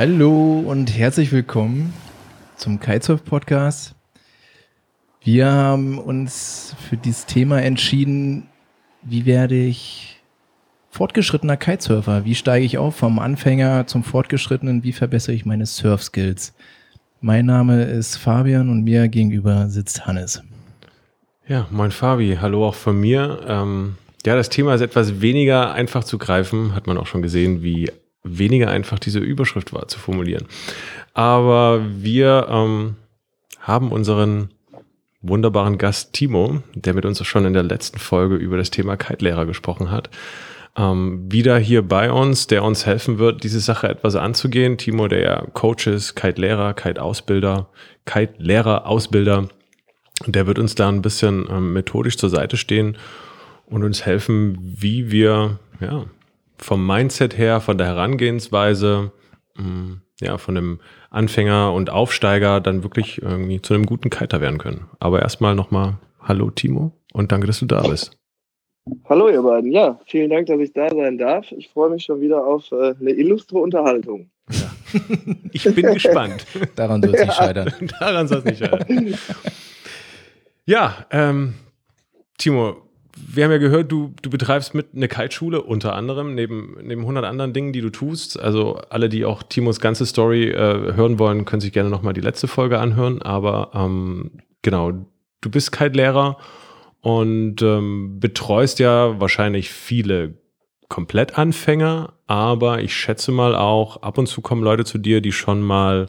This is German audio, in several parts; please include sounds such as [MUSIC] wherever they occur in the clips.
Hallo und herzlich willkommen zum Kitesurf Podcast. Wir haben uns für dieses Thema entschieden, wie werde ich fortgeschrittener Kitesurfer? Wie steige ich auf vom Anfänger zum Fortgeschrittenen? Wie verbessere ich meine Surf-Skills? Mein Name ist Fabian und mir gegenüber sitzt Hannes. Ja, moin Fabi, hallo auch von mir. Ähm, ja, das Thema ist etwas weniger einfach zu greifen, hat man auch schon gesehen, wie weniger einfach diese Überschrift war zu formulieren. Aber wir ähm, haben unseren wunderbaren Gast Timo, der mit uns schon in der letzten Folge über das Thema Kite-Lehrer gesprochen hat, ähm, wieder hier bei uns, der uns helfen wird, diese Sache etwas anzugehen. Timo, der ja Coach ist, Kite-Lehrer, Kite-Ausbilder, Kite-Lehrer, Ausbilder, der wird uns da ein bisschen ähm, methodisch zur Seite stehen und uns helfen, wie wir ja, vom Mindset her, von der Herangehensweise, mm, ja, von einem Anfänger und Aufsteiger dann wirklich irgendwie zu einem guten Kiter werden können. Aber erstmal nochmal Hallo Timo und danke, dass du da bist. Hallo ihr beiden, ja, vielen Dank, dass ich da sein darf. Ich freue mich schon wieder auf äh, eine illustre Unterhaltung. Ja. Ich bin gespannt. [LAUGHS] Daran soll es nicht scheitern. [LAUGHS] Daran soll es nicht scheitern. Ja, ähm, Timo, wir haben ja gehört, du, du betreibst mit eine Kiteschule unter anderem, neben, neben 100 anderen Dingen, die du tust. Also alle, die auch Timos ganze Story äh, hören wollen, können sich gerne nochmal die letzte Folge anhören. Aber ähm, genau, du bist Kite-Lehrer und ähm, betreust ja wahrscheinlich viele Komplettanfänger, aber ich schätze mal auch, ab und zu kommen Leute zu dir, die schon mal,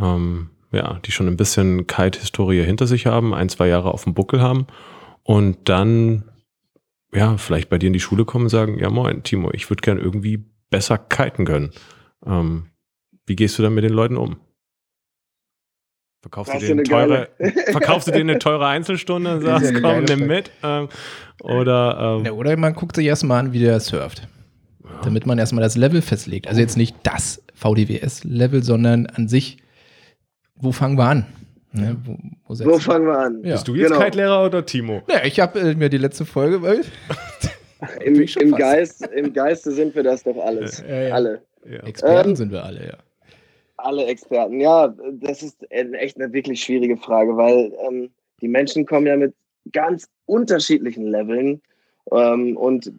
ähm, ja, die schon ein bisschen Kite-Historie hinter sich haben, ein, zwei Jahre auf dem Buckel haben und dann ja, vielleicht bei dir in die Schule kommen und sagen, ja moin, Timo, ich würde gern irgendwie besser kiten können. Ähm, wie gehst du dann mit den Leuten um? Verkaufst, du dir, eine teure, verkaufst du dir eine teure Einzelstunde und [LAUGHS] sagst, komm, nimm mit? Ähm, oder, ähm, ja, oder man guckt sich erstmal an, wie der surft. Ja. Damit man erstmal das Level festlegt. Also jetzt nicht das VDWS-Level, sondern an sich, wo fangen wir an? Ne, wo, wo, wo, fangen wir an? Ja. Bist du jetzt genau. Kite-Lehrer oder Timo? Ja, ich habe äh, mir die letzte Folge. Weil [LAUGHS] Im, im, Geist, Im Geiste sind wir das doch alles. Ja, ja, alle. Experten ähm, sind wir alle, ja. Alle Experten, ja. Das ist echt eine wirklich schwierige Frage, weil ähm, die Menschen kommen ja mit ganz unterschiedlichen Leveln. Ähm, und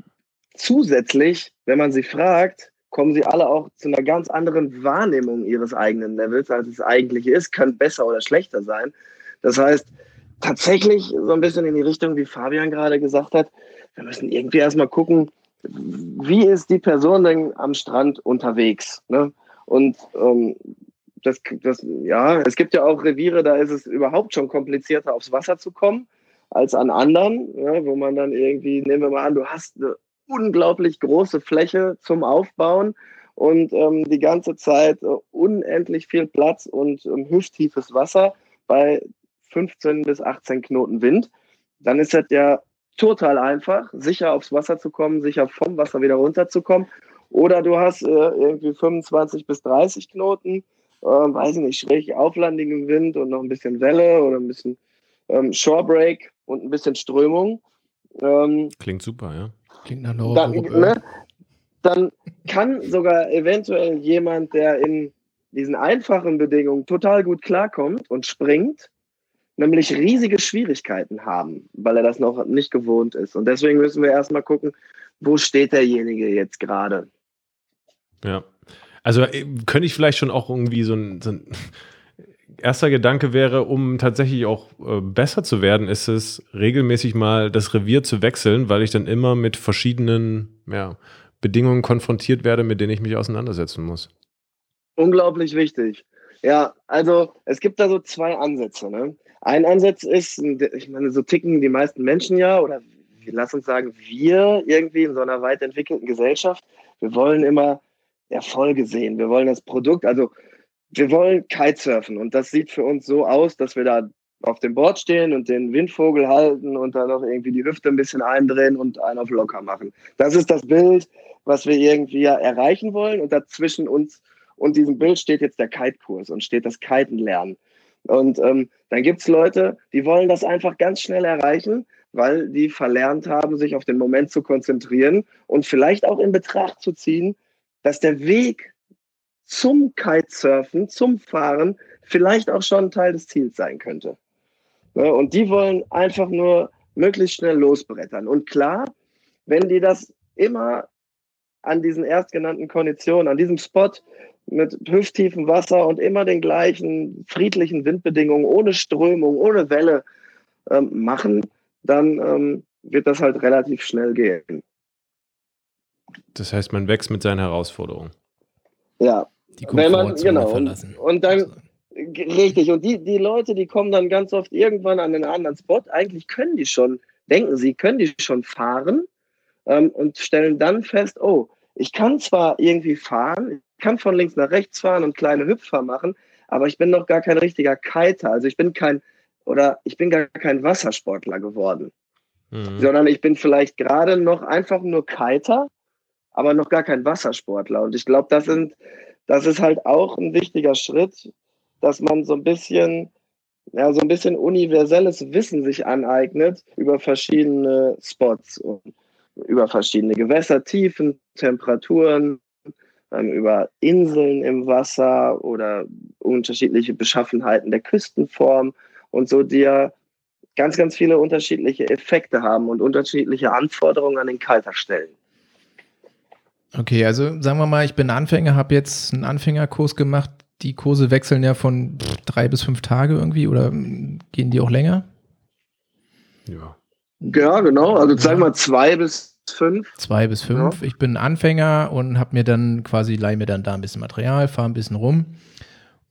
zusätzlich, wenn man sie fragt, kommen sie alle auch zu einer ganz anderen Wahrnehmung ihres eigenen Levels, als es eigentlich ist, kann besser oder schlechter sein. Das heißt, tatsächlich so ein bisschen in die Richtung, wie Fabian gerade gesagt hat, wir müssen irgendwie erstmal gucken, wie ist die Person denn am Strand unterwegs? Ne? Und ähm, das, das, ja, es gibt ja auch Reviere, da ist es überhaupt schon komplizierter, aufs Wasser zu kommen, als an anderen, ja, wo man dann irgendwie, nehmen wir mal an, du hast eine unglaublich große Fläche zum Aufbauen und ähm, die ganze Zeit äh, unendlich viel Platz und ähm, hüfttiefes Wasser bei 15 bis 18 Knoten Wind, dann ist das ja total einfach, sicher aufs Wasser zu kommen, sicher vom Wasser wieder runterzukommen. Oder du hast äh, irgendwie 25 bis 30 Knoten, äh, weiß ich nicht, schräg auflandigen Wind und noch ein bisschen Welle oder ein bisschen ähm, Shorebreak und ein bisschen Strömung. Ähm, Klingt super, ja. Klingt nach einer dann, ne, dann kann sogar eventuell jemand, der in diesen einfachen Bedingungen total gut klarkommt und springt, nämlich riesige Schwierigkeiten haben, weil er das noch nicht gewohnt ist. Und deswegen müssen wir erstmal gucken, wo steht derjenige jetzt gerade. Ja. Also äh, könnte ich vielleicht schon auch irgendwie so ein, so ein erster Gedanke wäre, um tatsächlich auch äh, besser zu werden, ist es regelmäßig mal das Revier zu wechseln, weil ich dann immer mit verschiedenen ja, Bedingungen konfrontiert werde, mit denen ich mich auseinandersetzen muss. Unglaublich wichtig. Ja, also es gibt da so zwei Ansätze. Ne? Ein Ansatz ist, ich meine, so ticken die meisten Menschen ja, oder lass uns sagen, wir irgendwie in so einer weit entwickelten Gesellschaft, wir wollen immer Erfolge sehen. Wir wollen das Produkt, also wir wollen Kitesurfen und das sieht für uns so aus, dass wir da auf dem Board stehen und den Windvogel halten und dann noch irgendwie die Hüfte ein bisschen eindrehen und einen auf locker machen. Das ist das Bild, was wir irgendwie erreichen wollen und dazwischen uns und diesem Bild steht jetzt der Kite-Kurs und steht das Kiten lernen. Und ähm, dann gibt's Leute, die wollen das einfach ganz schnell erreichen, weil die verlernt haben, sich auf den Moment zu konzentrieren und vielleicht auch in Betracht zu ziehen, dass der Weg zum Kitesurfen, zum Fahren vielleicht auch schon Teil des Ziels sein könnte. Ne, und die wollen einfach nur möglichst schnell losbrettern. Und klar, wenn die das immer an diesen erstgenannten Konditionen, an diesem Spot mit hüfttiefem Wasser und immer den gleichen friedlichen Windbedingungen, ohne Strömung, ohne Welle ähm, machen, dann ähm, wird das halt relativ schnell gehen. Das heißt, man wächst mit seinen Herausforderungen. Ja. Die Wenn man, genau, verlassen. Und, und dann, richtig, und die, die Leute, die kommen dann ganz oft irgendwann an einen anderen Spot. Eigentlich können die schon, denken sie, können die schon fahren ähm, und stellen dann fest, oh, ich kann zwar irgendwie fahren, ich kann von links nach rechts fahren und kleine Hüpfer machen, aber ich bin noch gar kein richtiger Kiter. Also ich bin kein, oder ich bin gar kein Wassersportler geworden. Mhm. Sondern ich bin vielleicht gerade noch einfach nur Kiter, aber noch gar kein Wassersportler. Und ich glaube, das sind, das ist halt auch ein wichtiger Schritt, dass man so ein bisschen, ja, so ein bisschen universelles Wissen sich aneignet über verschiedene Spots und über verschiedene Gewässertiefen, Temperaturen, ähm, über Inseln im Wasser oder unterschiedliche Beschaffenheiten der Küstenform und so, die ja ganz, ganz viele unterschiedliche Effekte haben und unterschiedliche Anforderungen an den Kalter stellen. Okay, also sagen wir mal, ich bin Anfänger, habe jetzt einen Anfängerkurs gemacht. Die Kurse wechseln ja von drei bis fünf Tage irgendwie oder gehen die auch länger? Ja. Ja, genau. Also sagen wir zwei bis fünf. Zwei bis fünf. Ja. Ich bin Anfänger und habe mir dann quasi, leih mir dann da ein bisschen Material, fahre ein bisschen rum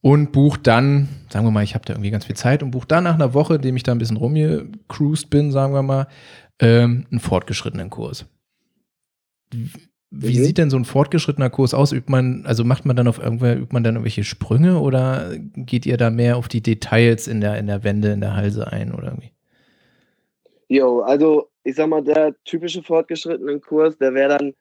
und buche dann, sagen wir mal, ich habe da irgendwie ganz viel Zeit und buche dann nach einer Woche, dem ich da ein bisschen rumgecruised bin, sagen wir mal, ähm, einen fortgeschrittenen Kurs. Wie mhm. sieht denn so ein fortgeschrittener Kurs aus? Übt man, also macht man dann auf irgendwer, übt man dann irgendwelche Sprünge oder geht ihr da mehr auf die Details in der, in der Wände, in der Halse ein oder irgendwie? Jo, also ich sag mal, der typische fortgeschrittene Kurs, der wäre dann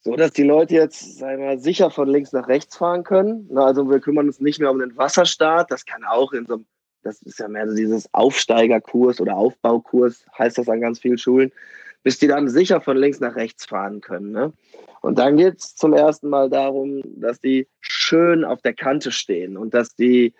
so, dass die Leute jetzt, sagen wir mal, sicher von links nach rechts fahren können. Na, also wir kümmern uns nicht mehr um den Wasserstart. Das kann auch in so einem, das ist ja mehr so dieses Aufsteigerkurs oder Aufbaukurs, heißt das an ganz vielen Schulen, bis die dann sicher von links nach rechts fahren können. Ne? Und dann geht es zum ersten Mal darum, dass die schön auf der Kante stehen und dass die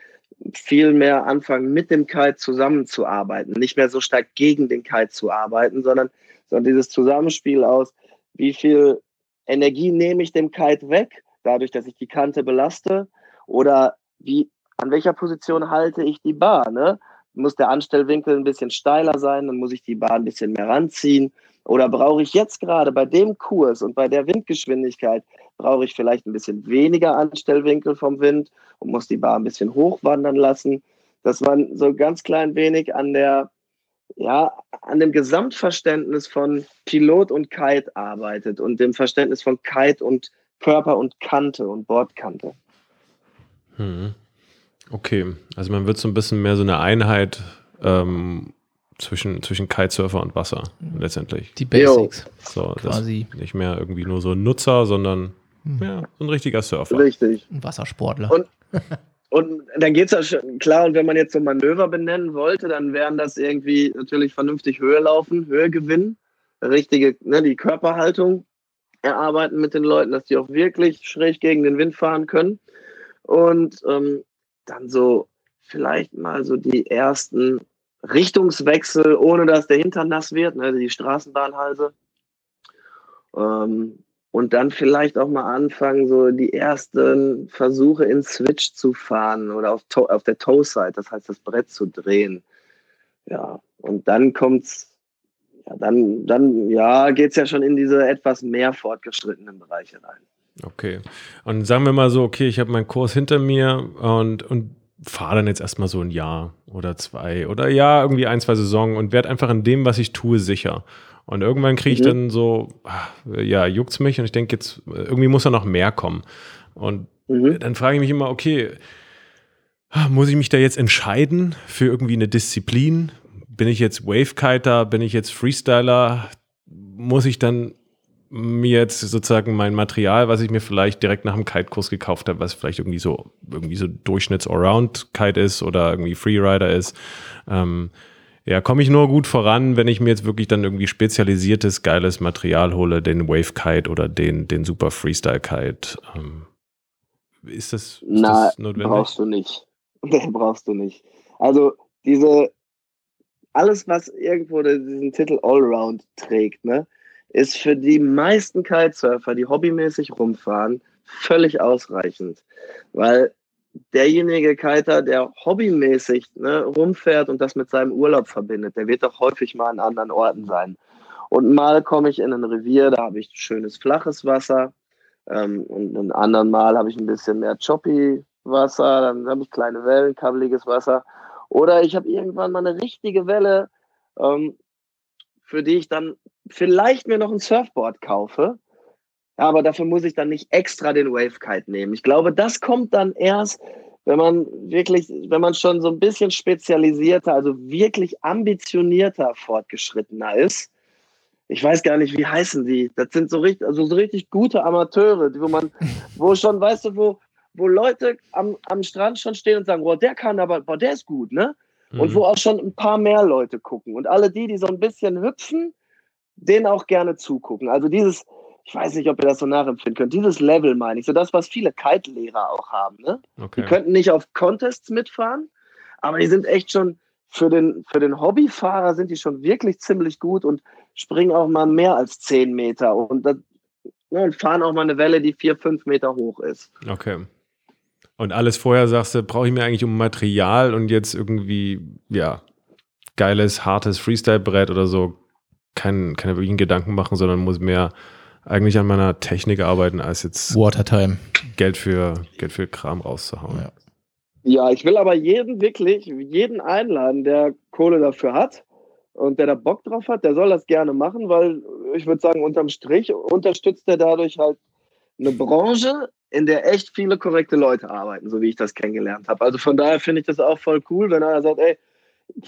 viel mehr anfangen, mit dem Kite zusammenzuarbeiten, nicht mehr so stark gegen den Kite zu arbeiten, sondern, sondern dieses Zusammenspiel aus, wie viel Energie nehme ich dem Kite weg, dadurch, dass ich die Kante belaste, oder wie, an welcher Position halte ich die Bar, ne? Muss der Anstellwinkel ein bisschen steiler sein, dann muss ich die Bar ein bisschen mehr ranziehen. Oder brauche ich jetzt gerade bei dem Kurs und bei der Windgeschwindigkeit, brauche ich vielleicht ein bisschen weniger Anstellwinkel vom Wind und muss die Bar ein bisschen hochwandern lassen, dass man so ganz klein wenig an der, ja, an dem Gesamtverständnis von Pilot und Kite arbeitet und dem Verständnis von Kite und Körper und Kante und Bordkante. Hm. Okay, also man wird so ein bisschen mehr so eine Einheit ähm, zwischen, zwischen Kitesurfer und Wasser letztendlich. Die Basics. So, quasi. nicht mehr irgendwie nur so ein Nutzer, sondern hm. Ja, so ein richtiger Surfer. Richtig. Ein Wassersportler. Und, [LAUGHS] und dann geht es ja schon, klar, und wenn man jetzt so Manöver benennen wollte, dann wären das irgendwie natürlich vernünftig Höhe laufen, Höhe gewinnen, richtige, ne, die Körperhaltung erarbeiten mit den Leuten, dass die auch wirklich schräg gegen den Wind fahren können. Und ähm, dann so vielleicht mal so die ersten Richtungswechsel, ohne dass der Hintern nass wird, ne, die Straßenbahnhalse. Ähm, und dann vielleicht auch mal anfangen, so die ersten Versuche in Switch zu fahren oder auf, auf der Toe-Side, das heißt das Brett zu drehen. Ja, und dann kommt's, ja, dann, dann, ja, geht's ja schon in diese etwas mehr fortgeschrittenen Bereiche rein. Okay. Und sagen wir mal so, okay, ich habe meinen Kurs hinter mir und, und fahre dann jetzt erstmal so ein Jahr oder zwei oder ja, irgendwie ein, zwei Saison und werde einfach in dem, was ich tue, sicher. Und irgendwann kriege ich mhm. dann so, ach, ja, juckt's mich und ich denke jetzt, irgendwie muss da noch mehr kommen. Und mhm. dann frage ich mich immer, okay, muss ich mich da jetzt entscheiden für irgendwie eine Disziplin? Bin ich jetzt Wavekiter? Bin ich jetzt Freestyler? Muss ich dann mir jetzt sozusagen mein Material, was ich mir vielleicht direkt nach dem Kite-Kurs gekauft habe, was vielleicht irgendwie so irgendwie so Durchschnitts-Around-Kite ist oder irgendwie Freerider ist, ähm, ja, komme ich nur gut voran, wenn ich mir jetzt wirklich dann irgendwie spezialisiertes, geiles Material hole, den Wave Kite oder den, den Super Freestyle Kite. Ähm, Ist das, ist Na, das notwendig? brauchst du nicht. [LAUGHS] Brauchst du nicht. Also diese, alles, was irgendwo diesen Titel Allround trägt, ne, ist für die meisten Kitesurfer, die hobbymäßig rumfahren, völlig ausreichend. Weil derjenige Kiter, der hobbymäßig ne, rumfährt und das mit seinem Urlaub verbindet, der wird doch häufig mal an anderen Orten sein. Und mal komme ich in ein Revier, da habe ich schönes flaches Wasser. Ähm, und ein anderen Mal habe ich ein bisschen mehr choppy Wasser, dann habe ich kleine Wellen, kabbeliges Wasser. Oder ich habe irgendwann mal eine richtige Welle, ähm, für die ich dann vielleicht mir noch ein Surfboard kaufe. Ja, aber dafür muss ich dann nicht extra den Wavekite nehmen. Ich glaube, das kommt dann erst, wenn man wirklich, wenn man schon so ein bisschen spezialisierter, also wirklich ambitionierter fortgeschrittener ist. Ich weiß gar nicht, wie heißen die. Das sind so richtig, also so richtig gute Amateure, wo man, [LAUGHS] wo schon, weißt du, wo, wo Leute am, am Strand schon stehen und sagen, boah, der kann aber, boah, der ist gut, ne? Und Mhm. wo auch schon ein paar mehr Leute gucken. Und alle die, die so ein bisschen hüpfen, denen auch gerne zugucken. Also dieses, ich weiß nicht, ob ihr das so nachempfinden könnt, dieses Level meine ich, so das, was viele Kite-Lehrer auch haben, ne? Die Okay. könnten nicht auf Contests mitfahren, aber die sind echt schon für den, für den Hobbyfahrer sind die schon wirklich ziemlich gut und springen auch mal mehr als 10 Meter und, das, ja, und fahren auch mal eine Welle, die 4, 5 Meter hoch ist. Okay. Und alles vorher sagst du, brauche ich mir eigentlich um Material und jetzt irgendwie, ja, geiles, hartes Freestyle-Brett oder so, kein, keine wirklichen Gedanken machen, sondern muss mehr eigentlich an meiner Technik arbeiten, als jetzt Watertime. Geld für, Geld für Kram rauszuhauen. Ja. Ja, ich will aber jeden wirklich, jeden einladen, der Kohle dafür hat und der da Bock drauf hat, der soll das gerne machen, weil ich würde sagen, unterm Strich unterstützt er dadurch halt eine Branche, in der echt viele korrekte Leute arbeiten, so wie ich das kennengelernt habe. Also von daher finde ich das auch voll cool, wenn einer sagt, ey,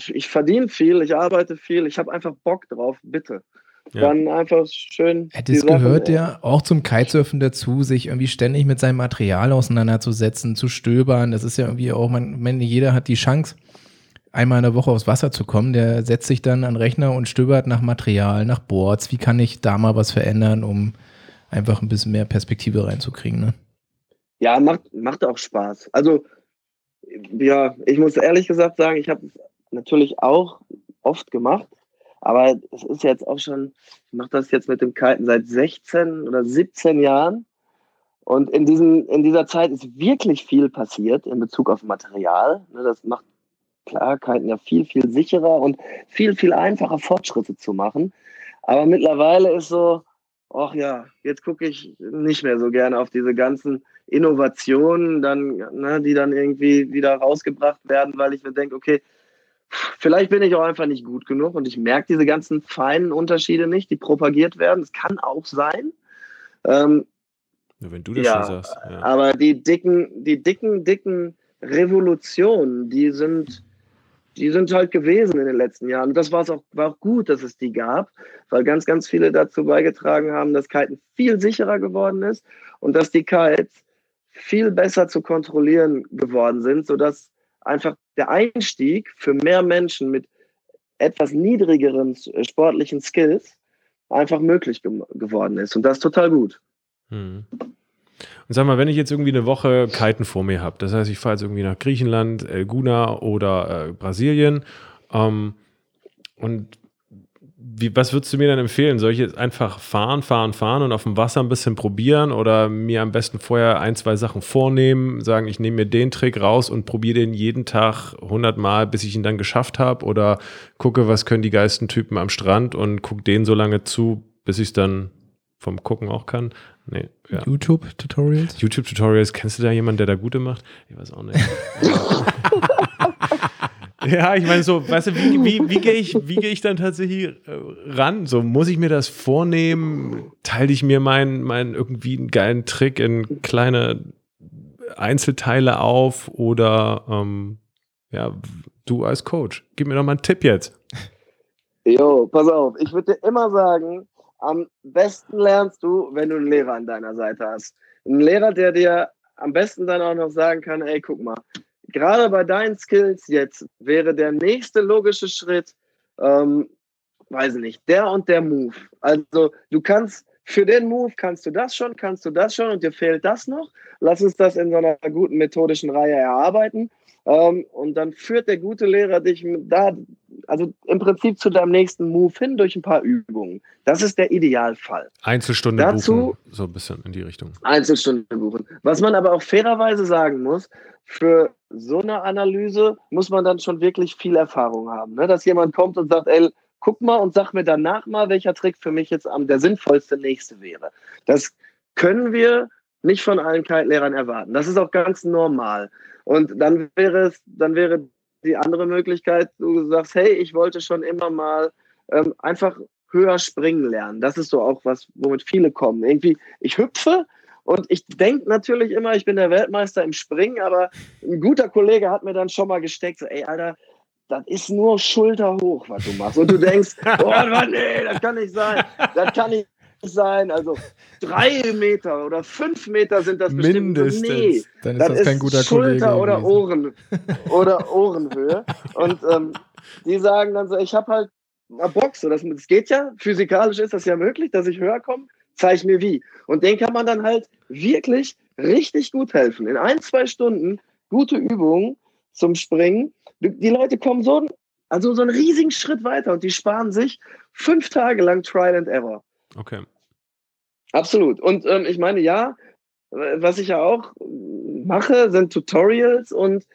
ich verdiene viel, ich arbeite viel, ich habe einfach Bock drauf, bitte. Ja. Dann einfach schön. Sachen, gehört ja auch zum Kitesurfen dazu, sich irgendwie ständig mit seinem Material auseinanderzusetzen, zu stöbern. Das ist ja irgendwie auch, man, man, jeder hat die Chance, einmal in der Woche aufs Wasser zu kommen. Der setzt sich dann an den Rechner und stöbert nach Material, nach Boards. Wie kann ich da mal was verändern, um einfach ein bisschen mehr Perspektive reinzukriegen? Ne? Ja, macht, macht auch Spaß. Also, ja, ich muss ehrlich gesagt sagen, ich habe es natürlich auch oft gemacht, aber es ist jetzt auch schon, ich mache das jetzt mit dem Kiten seit 16 oder 17 Jahren. Und in, diesen, in dieser Zeit ist wirklich viel passiert in Bezug auf Material. Ne, Das macht klar Kiten ja viel, viel sicherer und viel, viel einfacher Fortschritte zu machen. Aber mittlerweile ist so, ach ja, jetzt gucke ich nicht mehr so gerne auf diese ganzen Innovationen, dann, ne, die dann irgendwie wieder rausgebracht werden, weil ich mir denke, okay, vielleicht bin ich auch einfach nicht gut genug und ich merke diese ganzen feinen Unterschiede nicht, die propagiert werden. Das kann auch sein. Ähm, wenn du das Ja, schon sagst. Ja. aber die dicken, die dicken, dicken Revolutionen, die sind, die sind halt gewesen in den letzten Jahren. Und das war's auch, war auch gut, dass es die gab, weil ganz, ganz viele dazu beigetragen haben, dass Kiten viel sicherer geworden ist und dass die Kites viel besser zu kontrollieren geworden sind, sodass einfach der Einstieg für mehr Menschen mit etwas niedrigeren äh, sportlichen Skills einfach möglich ge geworden ist. Und das ist total gut. Hm. Und sag mal, wenn ich jetzt irgendwie eine Woche Kiten vor mir habe, das heißt, ich fahre jetzt irgendwie nach Griechenland, Elguna oder äh, Brasilien, ähm, und wie, was würdest du mir dann empfehlen? Soll ich jetzt einfach fahren, fahren, fahren und auf dem Wasser ein bisschen probieren oder mir am besten vorher ein, zwei Sachen vornehmen, sagen, ich nehme mir den Trick raus und probiere den jeden Tag 100 Mal, bis ich ihn dann geschafft habe oder gucke, was können die geilsten Typen am Strand und gucke denen so lange zu, bis ich es dann vom Gucken auch kann? Nee, ja. YouTube-Tutorials? YouTube-Tutorials, kennst du da jemanden, der da gute macht? Ich weiß auch nicht. [LAUGHS] [LAUGHS] ja, ich meine, so, weißt du, wie, wie, wie gehe ich, gehe ich dann tatsächlich äh, ran? So, muss ich mir das vornehmen? Teile ich mir meinen mein irgendwie einen geilen Trick in kleine Einzelteile auf oder ähm, ja, du als Coach, gib mir doch mal einen Tipp jetzt. Jo, pass auf, ich würde dir immer sagen, am besten lernst du, wenn du einen Lehrer an deiner Seite hast. Ein Lehrer, der dir am besten dann auch noch sagen kann, ey, guck mal, gerade bei deinen Skills jetzt wäre der nächste logische Schritt, ähm, weiß ich nicht, der und der Move. Also du kannst für den Move kannst du das schon, kannst du das schon und dir fehlt das noch. Lass uns das in so einer guten methodischen Reihe erarbeiten. Ähm, und dann führt der gute Lehrer dich da, also im Prinzip zu deinem nächsten Move hin durch ein paar Übungen. Das ist der Idealfall. Einzelstunde Dazu, buchen, so ein bisschen in die Richtung. Einzelstunde buchen. Was man aber auch fairerweise sagen muss, für so eine Analyse muss man dann schon wirklich viel Erfahrung haben. Ne? Dass jemand kommt und sagt, ey, guck mal und sag mir danach mal, welcher Trick für mich jetzt am der sinnvollste nächste wäre. Das können wir nicht von allen Kite-Lehrern erwarten. Das ist auch ganz normal. Und dann wäre es, dann wäre die andere Möglichkeit, du sagst, hey, ich wollte schon immer mal ähm, einfach höher springen lernen. Das ist so auch was, womit viele kommen. Irgendwie, ich hüpfe und ich denke natürlich immer, ich bin der Weltmeister im Springen, aber ein guter Kollege hat mir dann schon mal gesteckt, so, ey, Alter, das ist nur Schulter hoch, was du machst. Und du denkst, [LAUGHS] oh, nee, das kann nicht sein. Das kann nicht sein. Also drei Meter oder fünf Meter sind das bestimmt. Mindestens. Nee, Dann ist das, das kein guter Schulter Kollege oder Ohren oder Ohrenhöhe. Und ähm, die sagen dann so, ich habe halt eine Box. Das, das geht ja, physikalisch ist das ja möglich, dass ich höher komme. Zeig mir wie. Und den kann man dann halt wirklich richtig gut helfen. In ein, zwei Stunden gute Übungen zum Springen. Die Leute kommen so, also so einen riesigen Schritt weiter und die sparen sich fünf Tage lang Trial and Error. Okay. Absolut. Und ähm, ich meine, ja, was ich ja auch mache, sind Tutorials und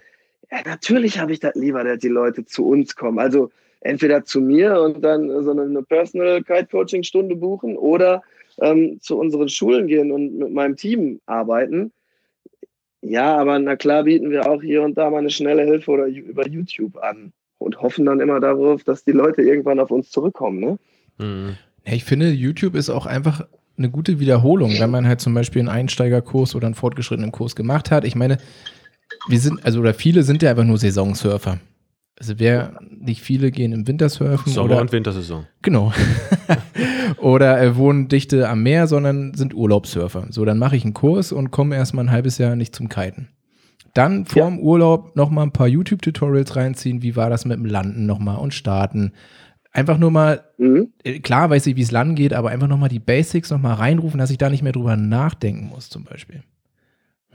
ja, natürlich habe ich das lieber, dass die Leute zu uns kommen. Also entweder zu mir und dann so eine Personal Kite Coaching Stunde buchen oder ähm, zu unseren Schulen gehen und mit meinem Team arbeiten. Ja, aber na klar bieten wir auch hier und da mal eine schnelle Hilfe oder über YouTube an und hoffen dann immer darauf, dass die Leute irgendwann auf uns zurückkommen. Ne? Mhm. Ich finde, YouTube ist auch einfach eine gute Wiederholung, wenn man halt zum Beispiel einen Einsteigerkurs oder einen fortgeschrittenen Kurs gemacht hat. Ich meine, wir sind, also oder viele sind ja einfach nur Saisonsurfer. Also wer, nicht viele gehen im Wintersurfen. Sommer- oder, und Wintersaison. Genau. [LAUGHS] oder äh, wohnen dichte am Meer, sondern sind Urlaubssurfer. So, dann mache ich einen Kurs und komme erstmal ein halbes Jahr nicht zum Kiten. Dann vorm ja. Urlaub nochmal ein paar YouTube-Tutorials reinziehen. Wie war das mit dem Landen nochmal und starten? Einfach nur mal, mhm. Äh, klar weiß ich, wie es landen geht, aber einfach nochmal die Basics nochmal reinrufen, dass ich da nicht mehr drüber nachdenken muss, zum Beispiel.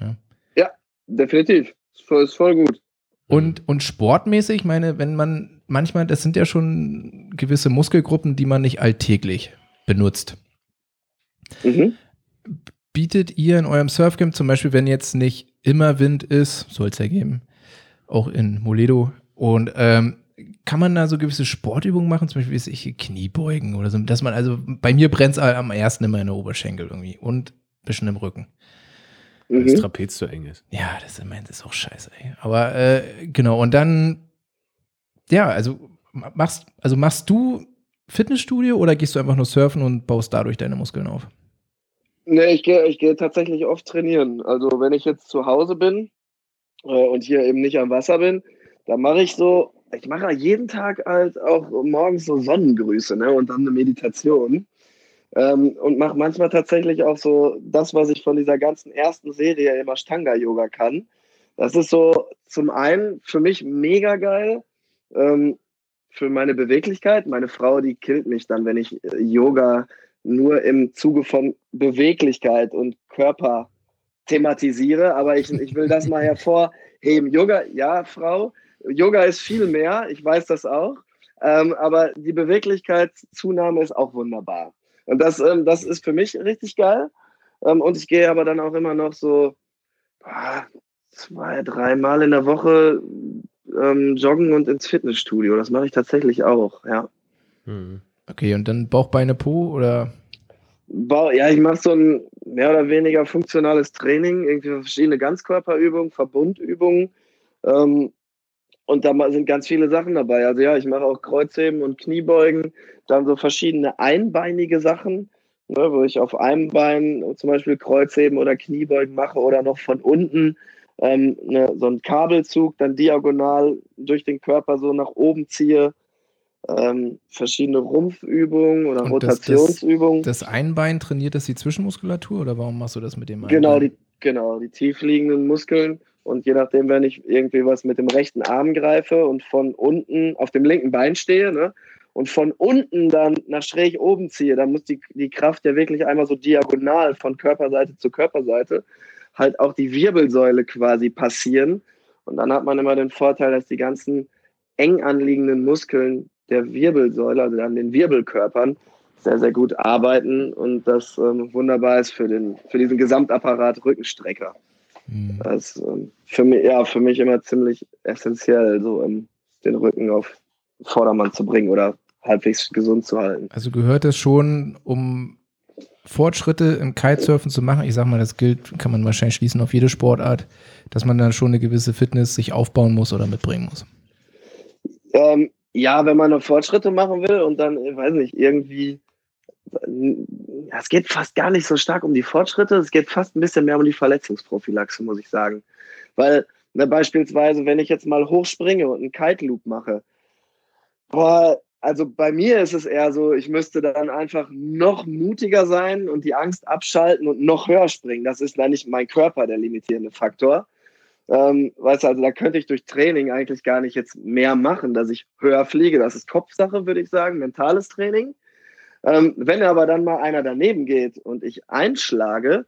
Ja, ja definitiv. Ist voll, ist voll gut. Und, und sportmäßig, meine, wenn man manchmal, das sind ja schon gewisse Muskelgruppen, die man nicht alltäglich benutzt. Mhm. Bietet ihr in eurem Surfcamp zum Beispiel, wenn jetzt nicht immer Wind ist, soll es ja geben, auch in Moledo, und ähm, kann man da so gewisse Sportübungen machen, zum Beispiel wie ich Kniebeugen oder so, dass man, also bei mir brennt es am ersten immer in der Oberschenkel irgendwie und ein bisschen im Rücken. Weil das mhm. Trapez zu eng ist. Ja, das, das ist auch scheiße, ey. Aber äh, genau, und dann, ja, also machst, also machst du Fitnessstudio oder gehst du einfach nur surfen und baust dadurch deine Muskeln auf? Nee, ich gehe ich geh tatsächlich oft trainieren. Also wenn ich jetzt zu Hause bin äh, und hier eben nicht am Wasser bin, dann mache ich so ich mache jeden Tag halt auch morgens so Sonnengrüße ne, und dann eine Meditation. Ähm, und mache manchmal tatsächlich auch so das, was ich von dieser ganzen ersten Serie immer Stanga-Yoga kann. Das ist so zum einen für mich mega geil, ähm, für meine Beweglichkeit. Meine Frau, die killt mich dann, wenn ich äh, Yoga nur im Zuge von Beweglichkeit und Körper thematisiere. Aber ich, ich will das mal hervorheben. Yoga, ja, Frau, Yoga ist viel mehr, ich weiß das auch. Ähm, aber die Beweglichkeitszunahme ist auch wunderbar. Und das, ähm, das ist für mich richtig geil. Ähm, und ich gehe aber dann auch immer noch so boah, zwei, dreimal in der Woche ähm, joggen und ins Fitnessstudio. Das mache ich tatsächlich auch, ja. Hm. Okay, und dann Bauch, Beine, Po oder? Bauch, ja, ich mache so ein mehr oder weniger funktionales Training, irgendwie verschiedene Ganzkörperübungen, Verbundübungen. Ähm, und da sind ganz viele Sachen dabei. Also ja, ich mache auch Kreuzheben und Kniebeugen, dann so verschiedene einbeinige Sachen, ne, wo ich auf einem Bein zum Beispiel Kreuzheben oder Kniebeugen mache oder noch von unten ähm, ne, so einen Kabelzug dann diagonal durch den Körper so nach oben ziehe. Ähm, verschiedene Rumpfübungen oder und Rotationsübungen. Das, das, das Einbein trainiert das die Zwischenmuskulatur oder warum machst du das mit dem Einbein? Genau, die, genau, die tiefliegenden Muskeln. Und je nachdem, wenn ich irgendwie was mit dem rechten Arm greife und von unten auf dem linken Bein stehe ne, und von unten dann nach schräg oben ziehe, dann muss die, die Kraft ja wirklich einmal so diagonal von Körperseite zu Körperseite halt auch die Wirbelsäule quasi passieren. Und dann hat man immer den Vorteil, dass die ganzen eng anliegenden Muskeln der Wirbelsäule, also an den Wirbelkörpern, sehr, sehr gut arbeiten und das ähm, wunderbar ist für, den, für diesen Gesamtapparat Rückenstrecker. Mhm. Das ist ähm, für, mich, ja, für mich immer ziemlich essentiell, so den Rücken auf Vordermann zu bringen oder halbwegs gesund zu halten. Also gehört es schon, um Fortschritte im Kitesurfen zu machen, ich sag mal, das gilt, kann man wahrscheinlich schließen auf jede Sportart, dass man dann schon eine gewisse Fitness sich aufbauen muss oder mitbringen muss. Ähm, ja, wenn man noch Fortschritte machen will und dann, ich weiß nicht, irgendwie, es geht fast gar nicht so stark um die Fortschritte, es geht fast ein bisschen mehr um die Verletzungsprophylaxe, muss ich sagen. Weil, ne, beispielsweise, wenn ich jetzt mal hochspringe und einen Kite Loop mache, boah, also bei mir ist es eher so, ich müsste dann einfach noch mutiger sein und die Angst abschalten und noch höher springen. Das ist dann nicht mein Körper der limitierende Faktor. Ähm, weißt du, also da könnte ich durch Training eigentlich gar nicht jetzt mehr machen, dass ich höher fliege. Das ist Kopfsache, würde ich sagen, mentales Training. Ähm, wenn aber dann mal einer daneben geht und ich einschlage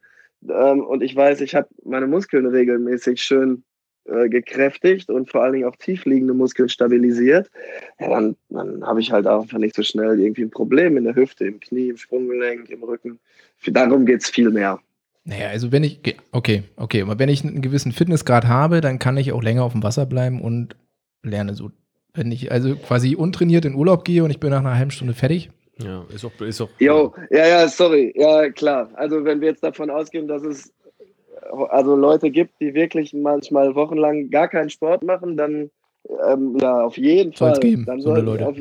ähm, und ich weiß, ich habe meine Muskeln regelmäßig schön äh, gekräftigt und vor allen Dingen auch tiefliegende Muskeln stabilisiert, ja, dann, dann habe ich halt einfach nicht so schnell irgendwie ein Problem in der Hüfte, im Knie, im Sprunggelenk, im Rücken. Darum geht es viel mehr. Naja, also wenn ich, okay, okay, aber wenn ich einen gewissen Fitnessgrad habe, dann kann ich auch länger auf dem Wasser bleiben und lerne so. Wenn ich also quasi untrainiert in Urlaub gehe und ich bin nach einer halben Stunde fertig. Ja, ist auch, ist auch. Jo, ja, ja, sorry, ja, klar. Also wenn wir jetzt davon ausgehen, dass es also Leute gibt, die wirklich manchmal wochenlang gar keinen Sport machen, dann ähm, ja, auf jeden Soll's Fall. Geben, dann so eine Leute. Auf,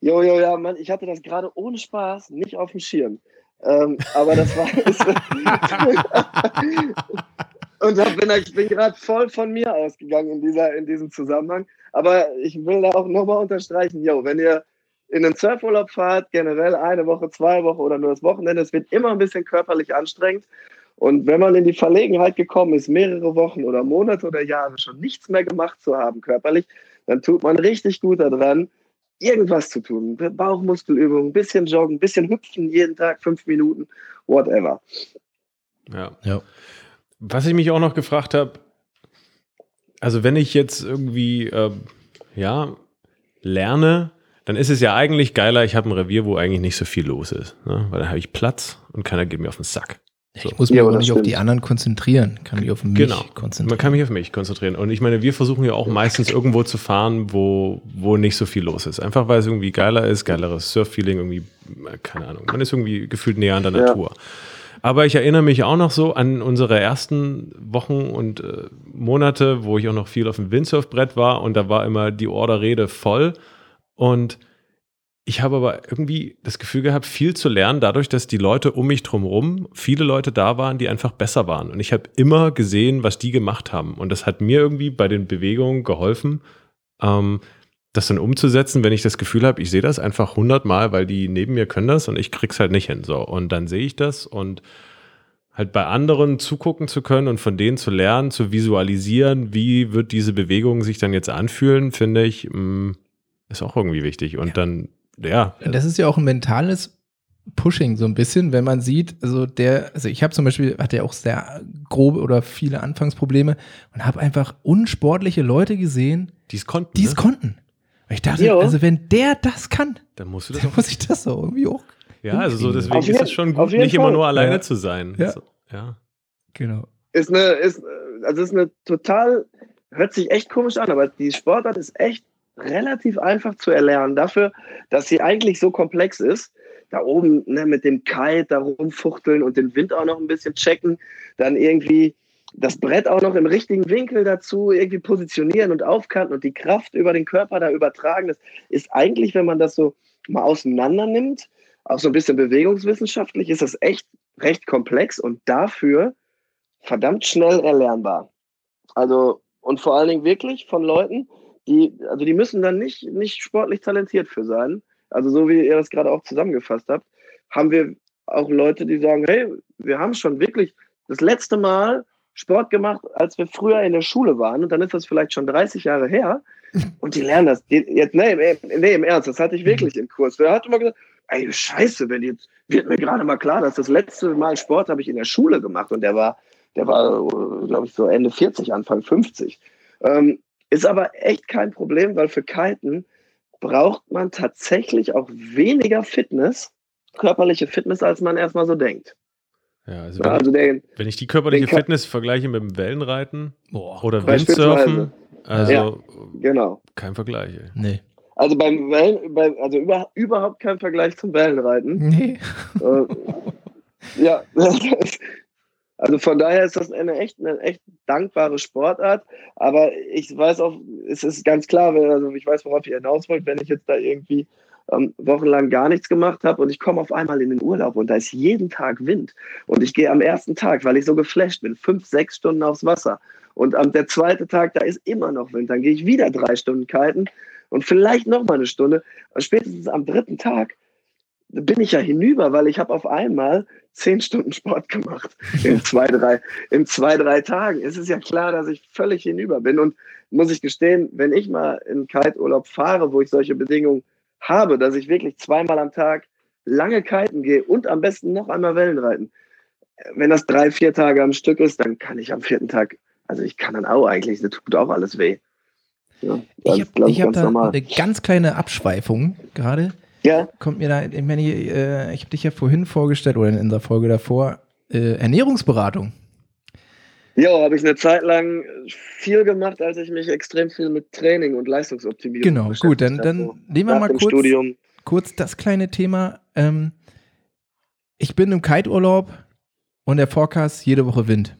jo, jo, ja, Mann, ich hatte das gerade ohne Spaß nicht auf dem Schirm. Ähm, aber das war. [LAUGHS] und hab, bin, ich bin gerade voll von mir ausgegangen in, dieser, in diesem Zusammenhang. Aber ich will da auch nochmal unterstreichen: Jo, wenn ihr in den Surfurlaub fahrt, generell eine Woche, zwei Wochen oder nur das Wochenende, es wird immer ein bisschen körperlich anstrengend. Und wenn man in die Verlegenheit gekommen ist, mehrere Wochen oder Monate oder Jahre schon nichts mehr gemacht zu haben körperlich, dann tut man richtig gut daran, irgendwas zu tun. Bauchmuskelübungen, ein bisschen joggen, ein bisschen hüpfen jeden Tag, fünf Minuten, whatever. Ja. ja. Was ich mich auch noch gefragt habe, also wenn ich jetzt irgendwie, äh, ja, lerne, dann ist es ja eigentlich geiler, ich habe ein Revier, wo eigentlich nicht so viel los ist. Ne? Weil da habe ich Platz und keiner geht mir auf den Sack. So. Ich muss mich ja, aber nicht stimmt. auf die anderen konzentrieren, kann mich auf mich genau. konzentrieren. Man kann mich auf mich konzentrieren. Und ich meine, wir versuchen ja auch meistens irgendwo zu fahren, wo, wo nicht so viel los ist. Einfach weil es irgendwie geiler ist, geileres Surf-Feeling, irgendwie, keine Ahnung. Man ist irgendwie gefühlt näher an der ja. Natur. Aber ich erinnere mich auch noch so an unsere ersten Wochen und äh, Monate, wo ich auch noch viel auf dem Windsurfbrett war und da war immer die Orderrede voll. Und ich habe aber irgendwie das Gefühl gehabt, viel zu lernen, dadurch, dass die Leute um mich drumherum, viele Leute da waren, die einfach besser waren. Und ich habe immer gesehen, was die gemacht haben. Und das hat mir irgendwie bei den Bewegungen geholfen, ähm, das dann umzusetzen, wenn ich das Gefühl habe, ich sehe das einfach hundertmal, weil die neben mir können das und ich krieg's halt nicht hin. So. Und dann sehe ich das und halt bei anderen zugucken zu können und von denen zu lernen, zu visualisieren, wie wird diese Bewegung sich dann jetzt anfühlen, finde ich, mh, mm, ist auch irgendwie wichtig. Und ja. dann ja. Das ist ja auch ein mentales Pushing so ein bisschen, wenn man sieht, also der, also ich habe zum Beispiel, hatte ja auch sehr grobe oder viele Anfangsprobleme und habe einfach unsportliche Leute gesehen, die es konnten. Die es ne? konnten. ich dachte, jo. also wenn der das kann, dann musst du das dann muss ich das so irgendwie auch. Ja, also so deswegen ist es schon gut, nicht Fall. immer nur alleine ja. zu sein. Ja. So, ja. Genau. Ist eine, ist, also ist eine total, hört sich echt komisch an, aber die Sportart ist echt relativ einfach zu erlernen. Dafür, dass sie eigentlich so komplex ist, da oben ne, mit dem Kite da rumfuchteln und den Wind auch noch ein bisschen checken, dann irgendwie das Brett auch noch im richtigen Winkel dazu irgendwie positionieren und aufkanten und die Kraft über den Körper da übertragen. Das ist eigentlich, wenn man das so mal auseinander nimmt, auch so ein bisschen bewegungswissenschaftlich, ist das echt recht komplex und dafür verdammt schnell erlernbar. Also, und vor allen Dingen wirklich von Leuten, die, also die müssen dann nicht, nicht sportlich talentiert für sein. Also so wie ihr das gerade auch zusammengefasst habt, haben wir auch Leute, die sagen, hey, wir haben schon wirklich das letzte Mal Sport gemacht, als wir früher in der Schule waren. Und dann ist das vielleicht schon 30 Jahre her. [LAUGHS] Und die lernen das. Die, jetzt, nee, nee, im Ernst, das hatte ich wirklich im Kurs. Der hat immer gesagt, ey, scheiße, wenn jetzt, wird mir gerade mal klar, dass das letzte Mal Sport habe ich in der Schule gemacht. Und der war, der war, glaube ich, so Ende 40, Anfang 50. Ähm, ist aber echt kein Problem, weil für Kiten braucht man tatsächlich auch weniger Fitness, körperliche Fitness, als man erstmal so denkt. Ja, also, wenn, also den, wenn, ich die körperliche Fitness vergleiche mit dem Wellenreiten Boah, oder Windsurfen, also ja, genau. kein Vergleich. Ey. Nee. Also beim Wellen, bei, also über, überhaupt kein Vergleich zum Wellenreiten. Nee. Äh, ja, [LAUGHS] [LAUGHS] also von daher ist das eine echt, eine echt dankbare Sportart. Aber ich weiß auch, es ist ganz klar, also ich weiß, worauf ihr hinaus wollt, wenn ich jetzt da irgendwie ähm, wochenlang gar nichts gemacht habe und ich komme auf einmal in den Urlaub und da ist jeden Tag Wind. Und ich gehe am ersten Tag, weil ich so geflasht bin, fünf, sechs Stunden aufs Wasser. Und am der zweite Tag, da ist immer noch Wind. Dann gehe ich wieder drei Stunden kiten und vielleicht noch mal eine Stunde. Und spätestens am dritten Tag bin ich ja hinüber, weil ich habe auf einmal zehn Stunden Sport gemacht in [LAUGHS] zwei, drei, in zwei, drei Tagen. Es ist ja klar, dass ich völlig hinüber bin. Und muss ich gestehen, wenn ich mal in Kiteurlaub fahre, wo ich solche Bedingungen habe, dass ich wirklich zweimal am Tag lange kiten gehe und am besten noch einmal Wellen reiten. Wenn das drei, vier Tage am Stück ist, dann kann ich am vierten Tag, also ich kann dann auch eigentlich, das tut auch alles weh. Ja, ich habe hab da normal. eine ganz kleine Abschweifung gerade. Ja. Kommt mir da, ich meine, äh, ich habe dich ja vorhin vorgestellt oder in der Folge davor, äh, Ernährungsberatung. Ja, habe ich eine Zeit lang viel gemacht, als ich mich extrem viel mit Training und Leistungsoptimierung Genau, gut, dann, dann nehmen wir mal kurz, kurz das kleine Thema. Ähm, ich bin im Kiteurlaub und der Forecast jede Woche Wind.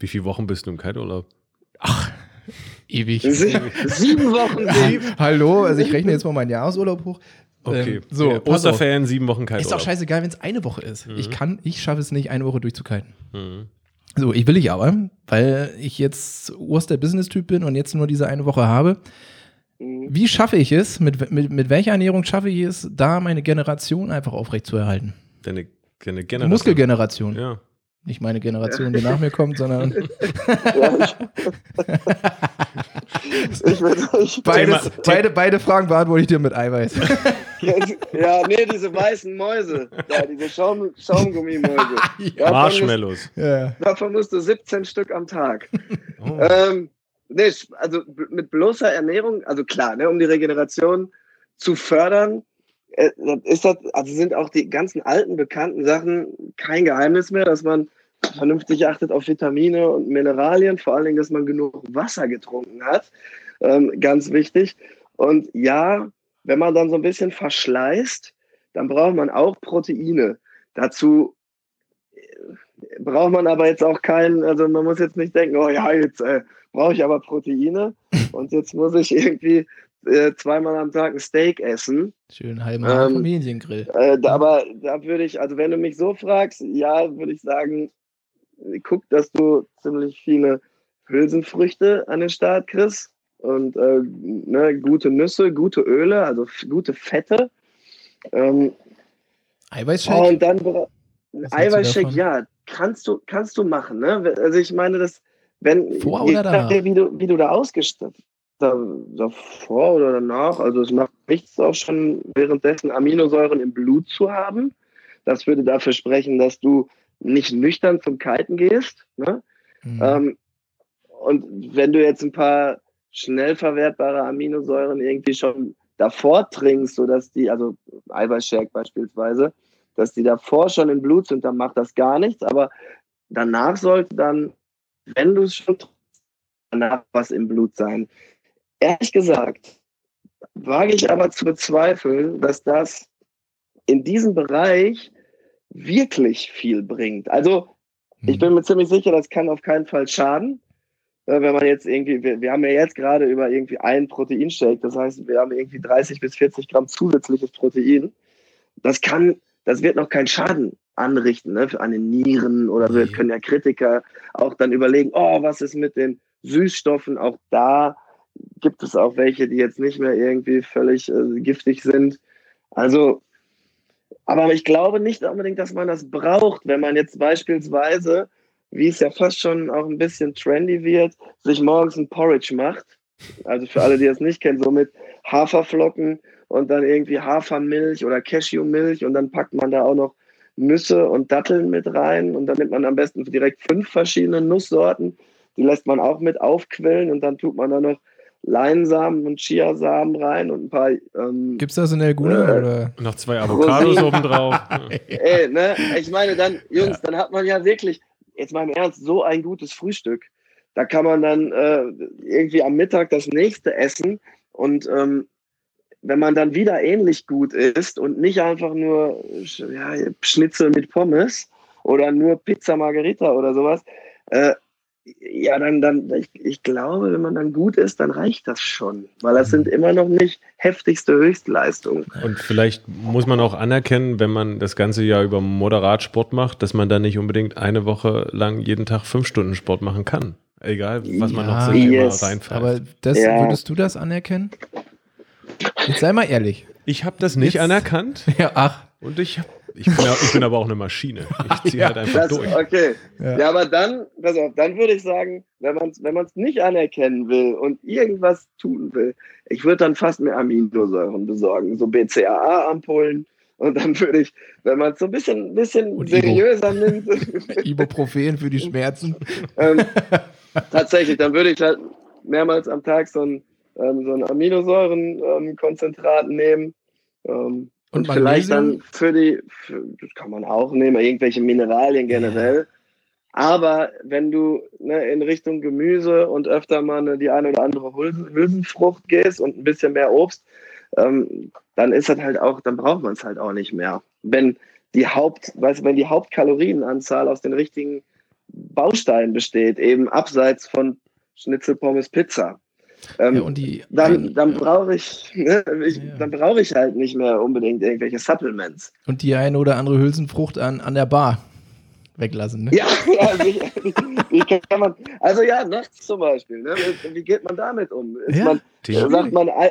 Wie viele Wochen bist du im Kiteurlaub? Ach, ewig. Sieben Wochen. Sieben. Hallo, also ich rechne jetzt mal meinen Jahresurlaub hoch. Okay. Ähm, so, ja, Osterferien, sieben Wochen Kiteurlaub. Ist auch scheißegal, wenn es eine Woche ist. Mhm. Ich kann, ich schaffe es nicht, eine Woche durchzukiten. Mhm. So, ich will ich aber, weil ich jetzt Oster Business-Typ bin und jetzt nur diese eine Woche habe. Mhm. Wie schaffe ich es, mit, mit, mit welcher Ernährung schaffe ich es, da meine Generation einfach aufrechtzuerhalten? Deine, deine Generation. Muskelgeneration. Ja. Nicht meine Generation, die nach mir kommt, sondern. [LAUGHS] [LAUGHS] ich, ich, Beides, beide, beide Fragen beantworte ich dir mit Eiweiß. ja, nee, diese weißen Mäuse. Ja, diese Schaum, Schaumgummimäuse. [LAUGHS] ja. Marshmallows. Ja. Davon musst du 17 Stück am Tag. Oh. Ähm, nee, also mit bloßer Ernährung, also klar, ne, um die Regeneration zu fördern, ist das, also sind auch die ganzen alten bekannten Sachen kein Geheimnis mehr, dass man vernünftig achtet auf Vitamine und Mineralien, vor allen Dingen, dass man genug Wasser getrunken hat. Ähm, ganz wichtig. Und ja, wenn man dann so ein bisschen verschleißt, dann braucht man auch Proteine. Dazu äh, braucht man aber jetzt auch keinen, also man muss jetzt nicht denken, oh ja, jetzt äh, brauche ich aber Proteine [LAUGHS] und jetzt muss ich irgendwie äh, zweimal am Tag ein Steak essen. Schön halber ähm, Familiengrill. Äh, aber da würde ich, also wenn du mich so fragst, ja, würde ich sagen, guck, dass du ziemlich viele Hülsenfrüchte an den Start kriegst und äh, ne, gute Nüsse, gute Öle, also gute Fette. Ähm, Eiweißshake? Und dann Eiweißshake, ja, kannst du, kannst du machen. Ne? Also ich meine, das, wenn Vor oder danach? Wie du, wie du da ausgestattet da, davor oder danach, also es macht nichts auch schon währenddessen Aminosäuren im Blut zu haben. Das würde dafür sprechen, dass du nicht nüchtern zum Kiten gehst. Ne? Mhm. Ähm, und wenn du jetzt ein paar schnell verwertbare Aminosäuren irgendwie schon davor trinkst, sodass die, also Eiweißshake beispielsweise, dass die davor schon im Blut sind, dann macht das gar nichts. Aber danach sollte dann, wenn du es schon trinkst, danach was im Blut sein. Ehrlich gesagt, wage ich aber zu bezweifeln, dass das in diesem Bereich wirklich viel bringt. Also ich bin mhm. mir ziemlich sicher, das kann auf keinen Fall schaden. Äh, wenn man jetzt irgendwie, wir, wir haben ja jetzt gerade über irgendwie einen Proteinshake, das heißt, wir haben irgendwie 30 bis 40 Gramm zusätzliches Protein. Das kann, das wird noch keinen Schaden anrichten, ne, für eine Nieren oder wir können ja Kritiker auch dann überlegen, oh, was ist mit den Süßstoffen? Auch da gibt es auch welche, die jetzt nicht mehr irgendwie völlig äh, giftig sind. Also aber ich glaube nicht unbedingt, dass man das braucht, wenn man jetzt beispielsweise, wie es ja fast schon auch ein bisschen trendy wird, sich morgens ein Porridge macht. Also für alle, die das nicht kennen, so mit Haferflocken und dann irgendwie Hafermilch oder Cashewmilch und dann packt man da auch noch Nüsse und Datteln mit rein und dann nimmt man am besten direkt fünf verschiedene Nusssorten. Die lässt man auch mit aufquellen und dann tut man da noch Leinsamen und Chiasamen rein und ein paar. Ähm, Gibt's das in der Gune? äh, oder? Noch zwei Avocados obendrauf. [LAUGHS] Ey, ne? Ich meine, dann, Jungs, dann hat man ja wirklich, jetzt mal im Ernst, so ein gutes Frühstück. Da kann man dann äh, irgendwie am Mittag das nächste essen und ähm, wenn man dann wieder ähnlich gut isst und nicht einfach nur ja, Schnitzel mit Pommes oder nur Pizza Margherita oder sowas, äh, ja, dann, dann ich, ich glaube, wenn man dann gut ist, dann reicht das schon, weil das sind immer noch nicht heftigste Höchstleistungen. Und vielleicht muss man auch anerkennen, wenn man das ganze Jahr über moderat Sport macht, dass man dann nicht unbedingt eine Woche lang jeden Tag fünf Stunden Sport machen kann. Egal, was man Ja, noch sich yes. immer reinfällt. Aber das, Ja. würdest du das anerkennen? Jetzt sei mal ehrlich. ich habe das nicht Jetzt- anerkannt [LAUGHS] Ja, ach. und ich, hab, ich, bin, ich bin aber auch eine Maschine. Ich ziehe [LAUGHS] Ja, halt einfach Das, durch. okay. Ja. Ja. aber dann, pass auf, dann würde ich sagen, wenn man es wenn man's nicht anerkennen will und irgendwas tun will, ich würde dann fast mehr Aminosäuren besorgen, so BCAA-Ampullen. Und dann würde ich, wenn man es so ein bisschen, bisschen Und Ibo. seriöser nimmt, [LAUGHS] Ibuprofen für die Schmerzen. ähm, tatsächlich, dann würde ich halt mehrmals am Tag so ein, ähm, so ein Aminosäurenkonzentrat nehmen. Ähm, Und und vielleicht dann für die, für, das kann man auch nehmen, irgendwelche Mineralien generell. Aber wenn du ne, in Richtung Gemüse und öfter mal ne, die eine oder andere Hülsen, Hülsenfrucht gehst und ein bisschen mehr Obst, ähm, dann ist das halt auch, dann braucht man es halt auch nicht mehr. Wenn die Haupt, weißt, wenn die Hauptkalorienanzahl aus den richtigen Bausteinen besteht, eben abseits von Schnitzel, Pommes, Pizza. Ähm, Ja, und die dann, dann brauche ich, ne, ich, Ja. dann brauche ich halt nicht mehr unbedingt irgendwelche Supplements. und die eine oder andere Hülsenfrucht an, an der Bar weglassen. Ne? Ja, [LAUGHS] ja wie, wie kann man, also ja, nachts zum Beispiel. Ne? Wie geht man damit um? Ja, man, sagt man, äh, äh,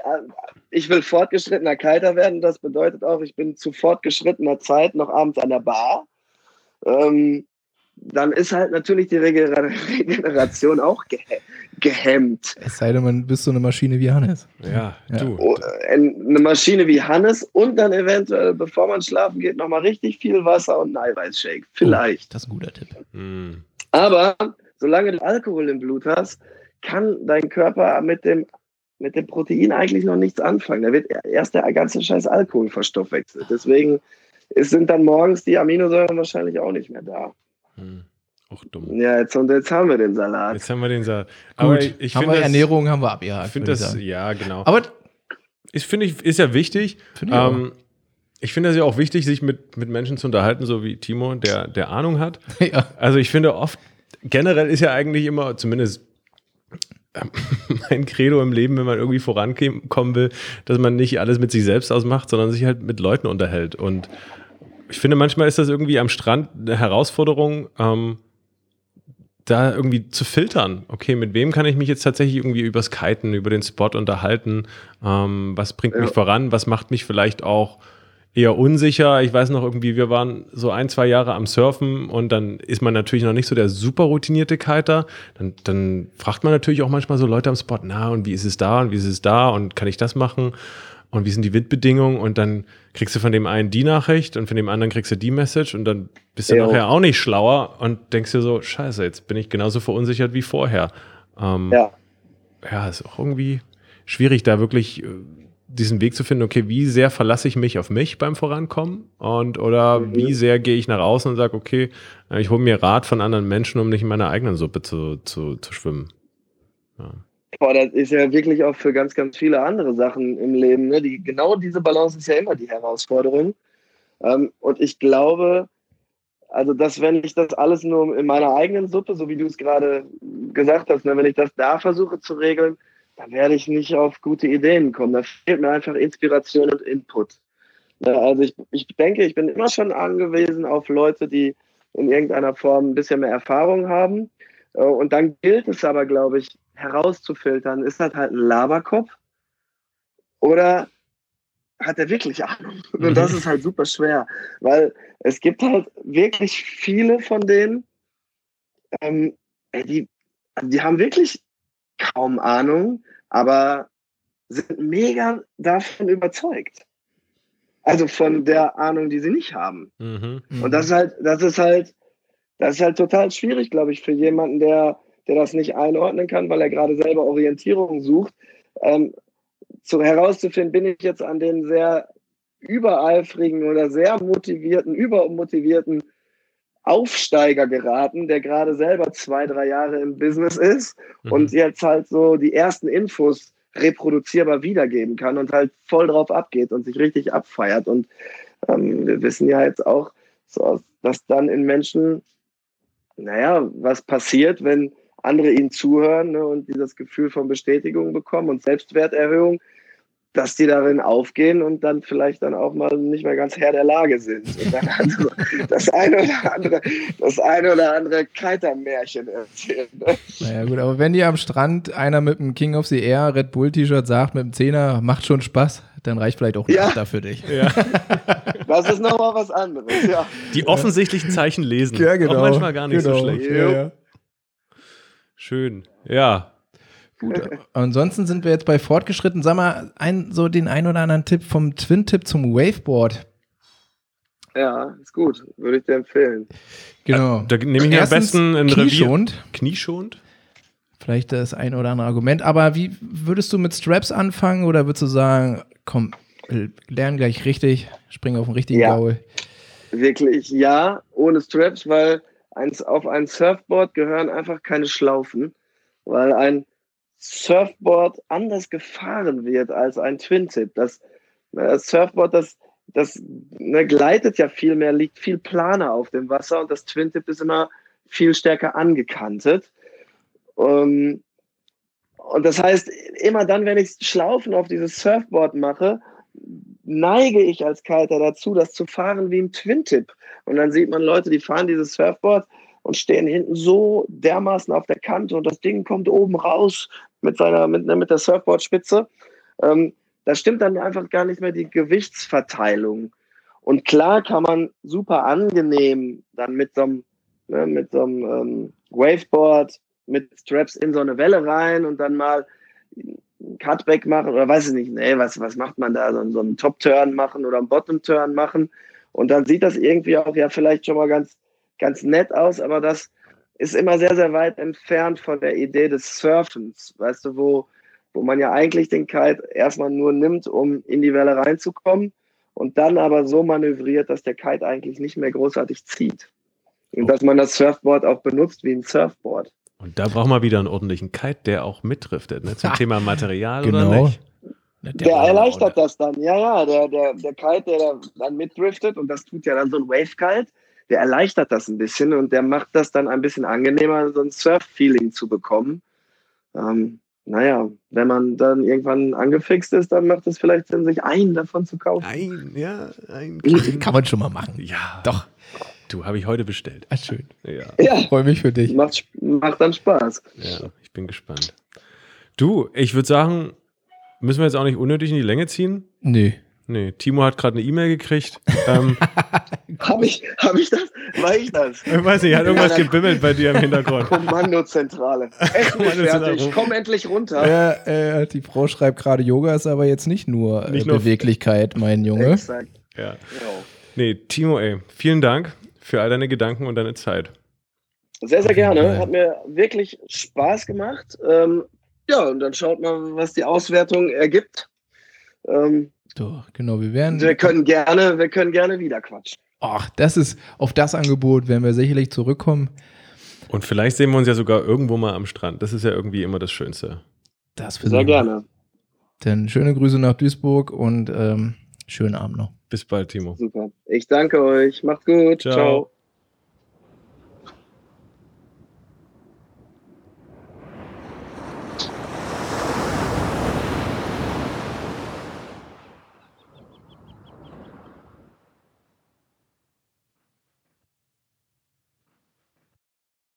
ich will fortgeschrittener Kalter werden, das bedeutet auch, ich bin zu fortgeschrittener Zeit noch abends an der Bar. Ähm, dann ist halt natürlich die Regener- Regeneration auch ge gehemmt. Es sei denn, man bist so eine Maschine wie Hannes. ja, Ja. du. Oh, äh, Eine Maschine wie Hannes und dann eventuell, bevor man schlafen geht, nochmal richtig viel Wasser und einen Eiweißshake. Vielleicht. Das ist ein guter Tipp. Hm. Aber solange du Alkohol im Blut hast, kann dein Körper mit dem, mit dem Protein eigentlich noch nichts anfangen. Da wird erst der ganze scheiß Alkohol verstoffwechselt. Deswegen sind dann morgens die Aminosäuren wahrscheinlich auch nicht mehr da. Hm. Auch dumm. Ja, jetzt, und jetzt haben wir den Salat. Jetzt haben wir den Saal. Gut, Aber ich, ich haben finde wir das, Ernährung, haben wir abgehakt. Ich finde würde das, sagen. ja, genau. Aber Ich finde, ich, ist ja wichtig. finde ich. Ähm, ich finde es ja auch wichtig, sich mit, mit Menschen zu unterhalten, so wie Timo, der, der Ahnung hat. [LAUGHS] ja. Also ich finde oft, generell ist ja eigentlich immer, zumindest [LAUGHS] mein Credo im Leben, wenn man irgendwie vorankommen will, dass man nicht alles mit sich selbst ausmacht, sondern sich halt mit Leuten unterhält. Und ich finde, manchmal ist das irgendwie am Strand eine Herausforderung, ähm, da irgendwie zu filtern. Okay, mit wem kann ich mich jetzt tatsächlich irgendwie übers Kiten, über den Spot unterhalten? Ähm, was bringt mich Ja. voran? Was macht mich vielleicht auch eher unsicher? Ich weiß noch irgendwie, wir waren so ein, zwei Jahre am Surfen und dann ist man natürlich noch nicht so der super routinierte Kiter. Dann, dann fragt man natürlich auch manchmal so Leute am Spot, na, und wie ist es da und wie ist es da und kann ich das machen? Und wie sind die Windbedingungen? Und dann kriegst du von dem einen die Nachricht und von dem anderen kriegst du die Message und dann bist du Jo. nachher auch nicht schlauer und denkst dir so, scheiße, jetzt bin ich genauso verunsichert wie vorher. Ähm, Ja. ja, ist auch irgendwie schwierig, da wirklich äh, diesen Weg zu finden, okay, wie sehr verlasse ich mich auf mich beim Vorankommen und oder Mhm. wie sehr gehe ich nach außen und sage, okay, äh, ich hole mir Rat von anderen Menschen, um nicht in meiner eigenen Suppe zu, zu, zu schwimmen. Ja. Boah, das ist ja wirklich auch für ganz, ganz viele andere Sachen im Leben. Ne? Die, genau diese Balance ist ja immer die Herausforderung. Ähm, und ich glaube, also dass wenn ich das alles nur in meiner eigenen Suppe, so wie du es gerade gesagt hast, ne, wenn ich das da versuche zu regeln, dann werde ich nicht auf gute Ideen kommen. Da fehlt mir einfach Inspiration und Input. Ne, also ich, ich denke, ich bin immer schon angewiesen auf Leute, die in irgendeiner Form ein bisschen mehr Erfahrung haben. Äh, Und dann gilt es aber, glaube ich, herauszufiltern, ist das halt ein Laberkopf oder hat er wirklich Ahnung? [LAUGHS] Und das ist halt super schwer, weil es gibt halt wirklich viele von denen, ähm, die, die haben wirklich kaum Ahnung, aber sind mega davon überzeugt. Also von der Ahnung, die sie nicht haben. Mhm. Und das ist halt, das ist halt, das ist halt total schwierig, glaube ich, für jemanden, der, der das nicht einordnen kann, weil er gerade selber Orientierung sucht, ähm, zu, herauszufinden, bin ich jetzt an den sehr übereifrigen oder sehr motivierten, übermotivierten Aufsteiger geraten, der gerade selber zwei, drei Jahre im Business ist mhm. und jetzt halt so die ersten Infos reproduzierbar wiedergeben kann und halt voll drauf abgeht und sich richtig abfeiert. Und ähm, wir wissen ja jetzt auch, so, dass dann in Menschen, naja, was passiert, wenn andere ihnen zuhören ne, und dieses Gefühl von Bestätigung bekommen und Selbstwerterhöhung, dass die darin aufgehen und dann vielleicht dann auch mal nicht mehr ganz Herr der Lage sind. Und dann [LAUGHS] also das eine oder andere, das eine oder andere Kiter-Märchen erzählen. Ne? Naja gut, aber wenn dir am Strand einer mit einem King of the Air Red Bull T-Shirt sagt, mit dem Zehner, macht schon Spaß, dann reicht vielleicht auch ein ja. Achter für dich. Ja. Das ist nochmal was anderes, ja. Die offensichtlichen Zeichen lesen. Ja, genau. Auch manchmal gar nicht genau. so schlecht. Ja, ja. Schön. Ja, Gut. [LAUGHS] Ansonsten sind wir jetzt bei fortgeschritten. Sag mal, ein, so den ein oder anderen Tipp vom Twin-Tip zum Waveboard. Ja, ist gut. Würde ich dir empfehlen. Genau. Da nehme ich mir am besten ein Knieschonend. Revier. Knieschonend. Vielleicht das ein oder andere Argument. Aber wie würdest du mit Straps anfangen oder würdest du sagen, komm, lern gleich richtig, spring auf den richtigen ja. Gaul? Wirklich ja, ohne Straps, weil auf ein Surfboard gehören einfach keine Schlaufen, weil ein Surfboard anders gefahren wird als ein Twin-Tip. Das, das Surfboard, das, das ne, gleitet ja viel mehr, liegt viel planer auf dem Wasser und das Twin-Tip ist immer viel stärker angekantet. Um, ähm, und das heißt, immer dann, wenn ich Schlaufen auf dieses Surfboard mache, neige ich als Kiter dazu, das zu fahren wie im Twin-Tip. Und dann sieht man Leute, die fahren dieses Surfboard und stehen hinten so dermaßen auf der Kante und das Ding kommt oben raus mit seiner, mit, ne, mit der Surfboardspitze. Ähm, da stimmt dann einfach gar nicht mehr die Gewichtsverteilung. Und klar kann man super angenehm dann mit so einem, ne, mit so einem ähm, Waveboard, mit Straps in so eine Welle rein und dann mal Cutback machen oder weiß ich nicht, nee, was, was macht man da, so, so einen Top-Turn machen oder einen Bottom-Turn machen. Und dann sieht das irgendwie auch ja vielleicht schon mal ganz, ganz nett aus, aber das ist immer sehr, sehr weit entfernt von der Idee des Surfens, weißt du, wo, wo man ja eigentlich den Kite erstmal nur nimmt, um in die Welle reinzukommen und dann aber so manövriert, dass der Kite eigentlich nicht mehr großartig zieht. Und dass man das Surfboard auch benutzt wie ein Surfboard. Und da braucht man wieder einen ordentlichen Kite, der auch mitdriftet, ne? zum Thema Material genau. oder nicht? Der, der erleichtert das dann, ja, ja, der, der, der Kite, der dann mitdriftet und das tut ja dann so ein Wave-Kite, der erleichtert das ein bisschen und der macht das dann ein bisschen angenehmer, so ein Surf-Feeling zu bekommen. Ähm, naja, wenn man dann irgendwann angefixt ist, dann macht es vielleicht Sinn, sich einen davon zu kaufen. Ein, ja, ein. Kann man schon mal machen. Ja. Doch. Du, habe ich heute bestellt. Ach, schön. Ja. ja. Freue mich für dich. Macht, macht dann Spaß. Ja, ich bin gespannt. Du, ich würde sagen, müssen wir jetzt auch nicht unnötig in die Länge ziehen? Nee. Nee, Timo hat gerade eine E-Mail gekriegt. Ähm, [LAUGHS] Habe ich, hab ich das? War ich das? Ich weiß nicht, hat irgendwas gebimmelt bei dir im Hintergrund. Kommandozentrale. [LAUGHS] Nicht fertig. Komm endlich runter. Ja, äh, die Frau schreibt gerade, Yoga ist aber jetzt nicht nur, nicht äh, nur Beweglichkeit, mein Junge. Exakt. Ja. ja. Nee, Timo, ey, vielen Dank für all deine Gedanken und deine Zeit. Sehr, sehr gerne. Hat mir wirklich Spaß gemacht. Ähm, ja, und dann schaut mal, was die Auswertung ergibt. Ähm, doch, genau, wir werden. Wir können gerne, wir können gerne wieder quatschen. Ach, das ist, auf das Angebot werden wir sicherlich zurückkommen. Und vielleicht sehen wir uns ja sogar irgendwo mal am Strand. Das ist ja irgendwie immer das Schönste. Das Sehr gerne. Dann schöne Grüße nach Duisburg und ähm, schönen Abend noch. Bis bald, Timo. Super. Ich danke euch. Macht's gut. Ciao. Ciao.